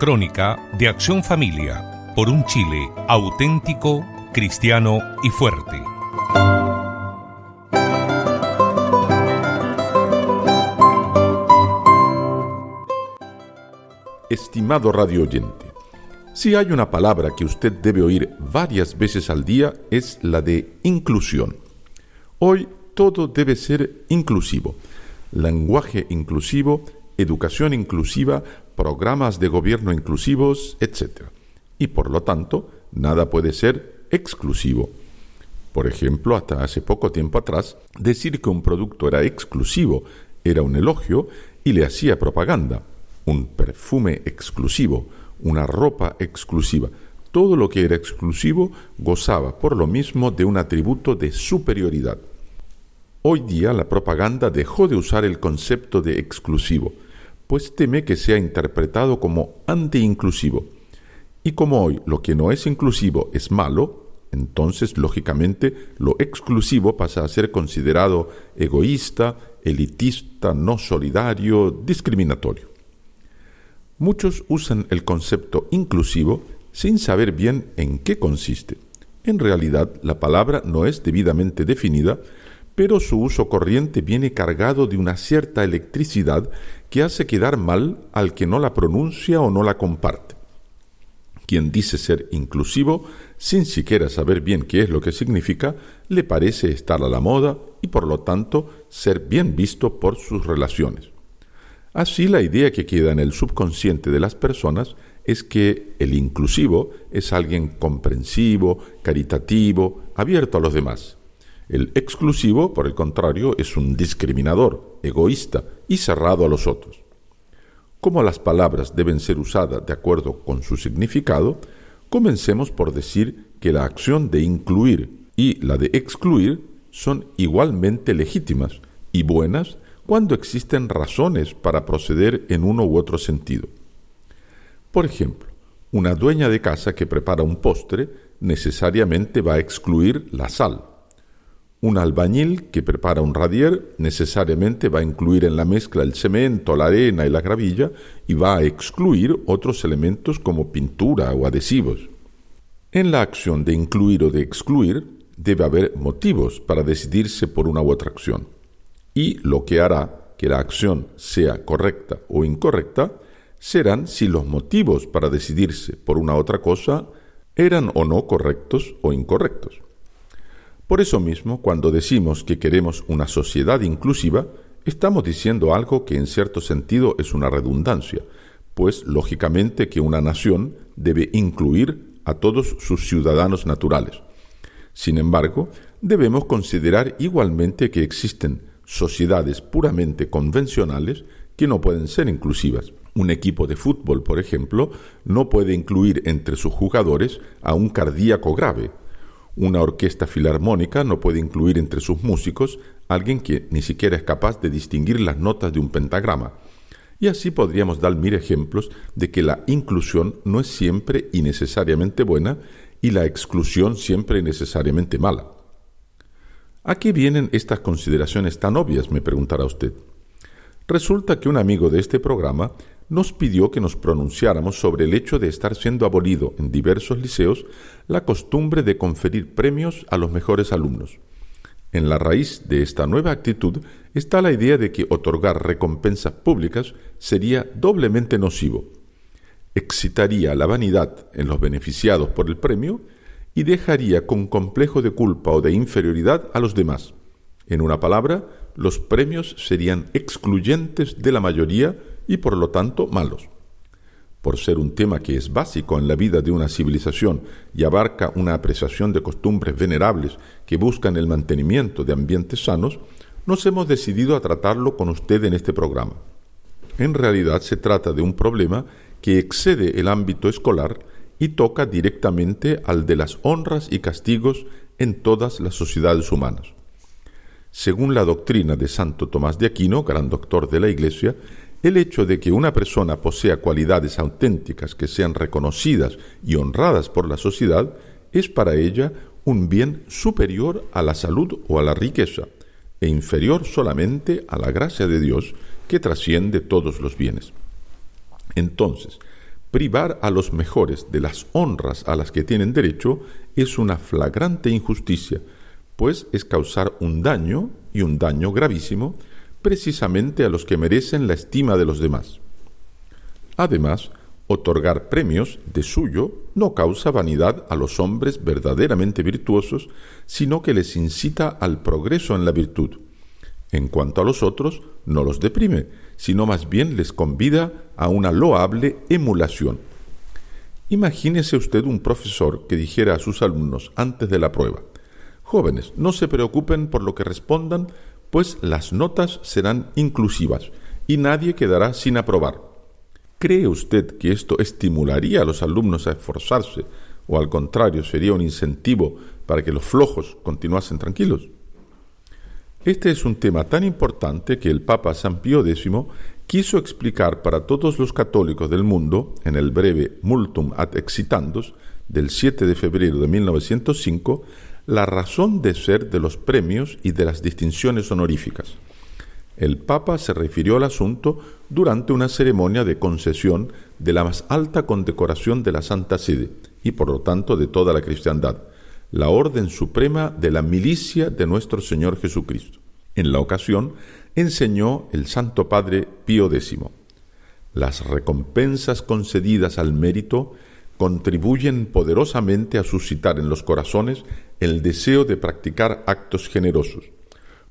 crónica de Acción Familia por un Chile auténtico, cristiano y fuerte. Estimado radio oyente, si hay una palabra que usted debe oír varias veces al día es la de inclusión. Hoy todo debe ser inclusivo. Lenguaje inclusivo, educación inclusiva, programas de gobierno inclusivos, etc. Y por lo tanto, nada puede ser exclusivo. Por ejemplo, hasta hace poco tiempo atrás, decir que un producto era exclusivo era un elogio y le hacía propaganda. Un perfume exclusivo, una ropa exclusiva. Todo lo que era exclusivo gozaba por lo mismo de un atributo de superioridad. Hoy día la propaganda dejó de usar el concepto de exclusivo pues teme que sea interpretado como anti-inclusivo. Y como hoy lo que no es inclusivo es malo, entonces lógicamente lo exclusivo pasa a ser considerado egoísta, elitista, no solidario, discriminatorio. Muchos usan el concepto inclusivo sin saber bien en qué consiste. En realidad, la palabra no es debidamente definida, pero su uso corriente viene cargado de una cierta electricidad que hace quedar mal al que no la pronuncia o no la comparte. Quien dice ser inclusivo, sin siquiera saber bien qué es lo que significa, le parece estar a la moda y por lo tanto ser bien visto por sus relaciones. Así la idea que queda en el subconsciente de las personas es que el inclusivo es alguien comprensivo, caritativo, abierto a los demás. El exclusivo, por el contrario, es un discriminador, egoísta y cerrado a los otros. Como las palabras deben ser usadas de acuerdo con su significado, comencemos por decir que la acción de incluir y la de excluir son igualmente legítimas y buenas cuando existen razones para proceder en uno u otro sentido. Por ejemplo, una dueña de casa que prepara un postre necesariamente va a excluir la sal, un albañil que prepara un radier necesariamente va a incluir en la mezcla el cemento, la arena y la gravilla y va a excluir otros elementos como pintura o adhesivos. En la acción de incluir o de excluir debe haber motivos para decidirse por una u otra acción. Y lo que hará que la acción sea correcta o incorrecta serán si los motivos para decidirse por una u otra cosa eran o no correctos o incorrectos. Por eso mismo, cuando decimos que queremos una sociedad inclusiva, estamos diciendo algo que en cierto sentido es una redundancia, pues lógicamente que una nación debe incluir a todos sus ciudadanos naturales. Sin embargo, debemos considerar igualmente que existen sociedades puramente convencionales que no pueden ser inclusivas. Un equipo de fútbol, por ejemplo, no puede incluir entre sus jugadores a un cardíaco grave, una orquesta filarmónica no puede incluir entre sus músicos alguien que ni siquiera es capaz de distinguir las notas de un pentagrama. Y así podríamos dar mil ejemplos de que la inclusión no es siempre y necesariamente buena y la exclusión siempre y necesariamente mala. ¿A qué vienen estas consideraciones tan obvias? me preguntará usted. Resulta que un amigo de este programa nos pidió que nos pronunciáramos sobre el hecho de estar siendo abolido en diversos liceos la costumbre de conferir premios a los mejores alumnos. En la raíz de esta nueva actitud está la idea de que otorgar recompensas públicas sería doblemente nocivo. Excitaría la vanidad en los beneficiados por el premio y dejaría con complejo de culpa o de inferioridad a los demás. En una palabra, los premios serían excluyentes de la mayoría y por lo tanto malos. Por ser un tema que es básico en la vida de una civilización y abarca una apreciación de costumbres venerables que buscan el mantenimiento de ambientes sanos, nos hemos decidido a tratarlo con usted en este programa. En realidad se trata de un problema que excede el ámbito escolar y toca directamente al de las honras y castigos en todas las sociedades humanas. Según la doctrina de Santo Tomás de Aquino, gran doctor de la Iglesia, el hecho de que una persona posea cualidades auténticas que sean reconocidas y honradas por la sociedad es para ella un bien superior a la salud o a la riqueza e inferior solamente a la gracia de Dios que trasciende todos los bienes. Entonces, Privar a los mejores de las honras a las que tienen derecho es una flagrante injusticia, pues es causar un daño, y un daño gravísimo, precisamente a los que merecen la estima de los demás. Además, otorgar premios de suyo no causa vanidad a los hombres verdaderamente virtuosos, sino que les incita al progreso en la virtud. En cuanto a los otros, no los deprime, sino más bien les convida a una loable emulación. Imagínese usted un profesor que dijera a sus alumnos antes de la prueba, Jóvenes, no se preocupen por lo que respondan, pues las notas serán inclusivas y nadie quedará sin aprobar. ¿Cree usted que esto estimularía a los alumnos a esforzarse o al contrario sería un incentivo para que los flojos continuasen tranquilos? Este es un tema tan importante que el Papa San Pío X quiso explicar para todos los católicos del mundo en el breve Multum ad Excitandos del 7 de febrero de 1905 la razón de ser de los premios y de las distinciones honoríficas. El Papa se refirió al asunto durante una ceremonia de concesión de la más alta condecoración de la Santa Sede y por lo tanto de toda la cristiandad, la Orden Suprema de la Milicia de nuestro Señor Jesucristo. En la ocasión, enseñó el Santo Padre Pío X. Las recompensas concedidas al mérito contribuyen poderosamente a suscitar en los corazones el deseo de practicar actos generosos.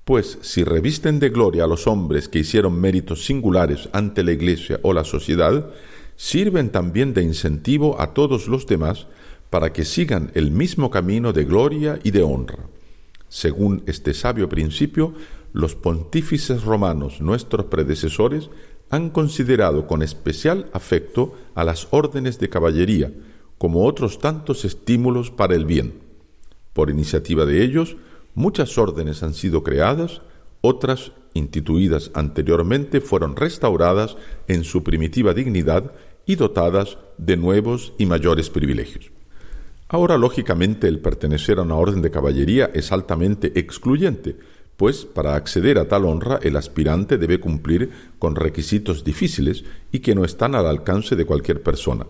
Pues si revisten de gloria a los hombres que hicieron méritos singulares ante la Iglesia o la sociedad, sirven también de incentivo a todos los demás para que sigan el mismo camino de gloria y de honra. Según este sabio principio, los pontífices romanos, nuestros predecesores, han considerado con especial afecto a las órdenes de caballería como otros tantos estímulos para el bien. Por iniciativa de ellos, muchas órdenes han sido creadas, otras, instituidas anteriormente, fueron restauradas en su primitiva dignidad y dotadas de nuevos y mayores privilegios. Ahora, lógicamente, el pertenecer a una orden de caballería es altamente excluyente, pues para acceder a tal honra el aspirante debe cumplir con requisitos difíciles y que no están al alcance de cualquier persona.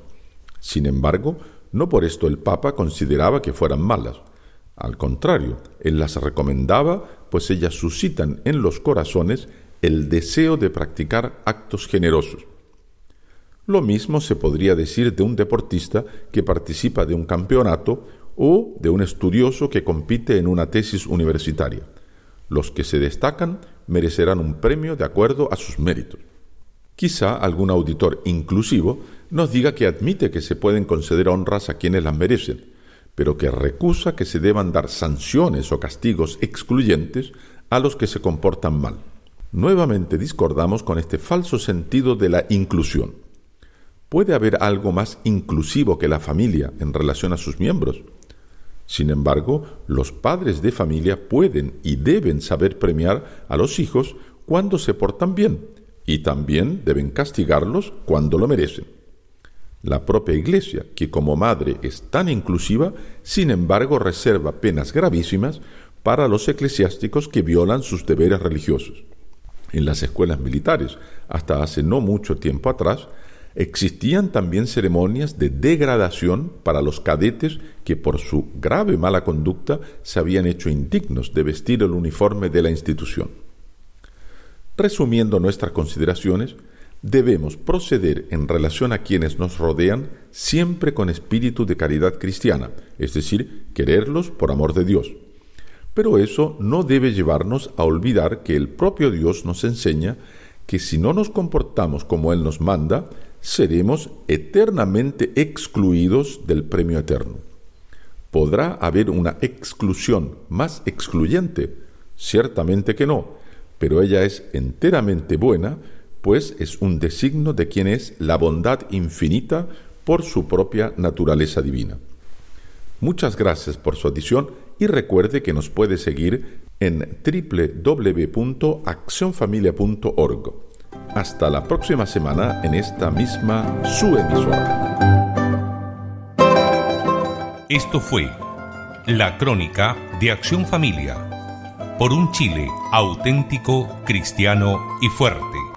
Sin embargo, no por esto el Papa consideraba que fueran malas. Al contrario, él las recomendaba, pues ellas suscitan en los corazones el deseo de practicar actos generosos. Lo mismo se podría decir de un deportista que participa de un campeonato o de un estudioso que compite en una tesis universitaria. Los que se destacan merecerán un premio de acuerdo a sus méritos. Quizá algún auditor inclusivo nos diga que admite que se pueden conceder honras a quienes las merecen, pero que recusa que se deban dar sanciones o castigos excluyentes a los que se comportan mal. Nuevamente discordamos con este falso sentido de la inclusión. ¿Puede haber algo más inclusivo que la familia en relación a sus miembros? Sin embargo, los padres de familia pueden y deben saber premiar a los hijos cuando se portan bien y también deben castigarlos cuando lo merecen. La propia Iglesia, que como madre es tan inclusiva, sin embargo reserva penas gravísimas para los eclesiásticos que violan sus deberes religiosos. En las escuelas militares, hasta hace no mucho tiempo atrás, existían también ceremonias de degradación para los cadetes que por su grave mala conducta se habían hecho indignos de vestir el uniforme de la institución. Resumiendo nuestras consideraciones, debemos proceder en relación a quienes nos rodean siempre con espíritu de caridad cristiana, es decir, quererlos por amor de Dios. Pero eso no debe llevarnos a olvidar que el propio Dios nos enseña que si no nos comportamos como Él nos manda, seremos eternamente excluidos del premio eterno. ¿Podrá haber una exclusión más excluyente? Ciertamente que no, pero ella es enteramente buena, pues es un designo de quien es la bondad infinita por su propia naturaleza divina. Muchas gracias por su adición y recuerde que nos puede seguir en www.accionfamilia.org. Hasta la próxima semana en esta misma su emisora. Esto fue la crónica de Acción Familia por un Chile auténtico, cristiano y fuerte.